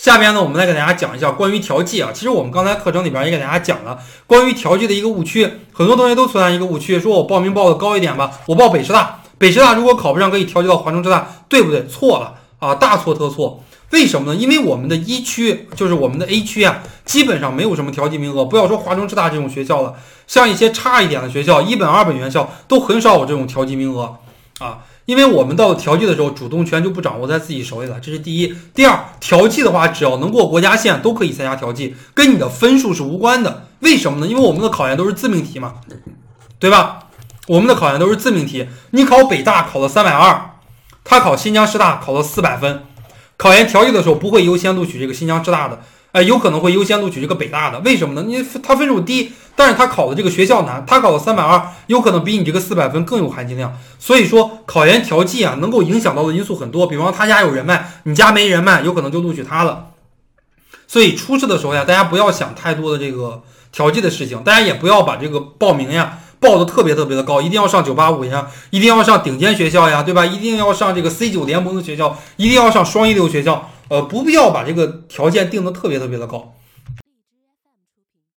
下边呢，我们来给大家讲一下关于调剂啊。其实我们刚才课程里边也给大家讲了关于调剂的一个误区，很多同学都存在一个误区，说我报名报的高一点吧，我报北师大，北师大如果考不上可以调剂到华中师大，对不对？错了啊，大错特错。为什么呢？因为我们的一区就是我们的 A 区啊，基本上没有什么调剂名额。不要说华中师大这种学校了，像一些差一点的学校，一本二本院校都很少有这种调剂名额啊。因为我们到了调剂的时候，主动权就不掌握在自己手里了，这是第一。第二，调剂的话，只要能过国家线，都可以参加调剂，跟你的分数是无关的。为什么呢？因为我们的考研都是自命题嘛，对吧？我们的考研都是自命题。你考北大考了三百二，他考新疆师大考了四百分，考研调剂的时候不会优先录取这个新疆师大的。哎，有可能会优先录取这个北大的，为什么呢？你他分数低，但是他考的这个学校难，他考的三百二，有可能比你这个四百分更有含金量。所以说，考研调剂啊，能够影响到的因素很多，比方他家有人脉，你家没人脉，有可能就录取他了。所以初试的时候呀，大家不要想太多的这个调剂的事情，大家也不要把这个报名呀。报的特别特别的高，一定要上九八五呀，一定要上顶尖学校呀，对吧？一定要上这个 C 九联盟的学校，一定要上双一流学校。呃，不必要把这个条件定的特别特别的高。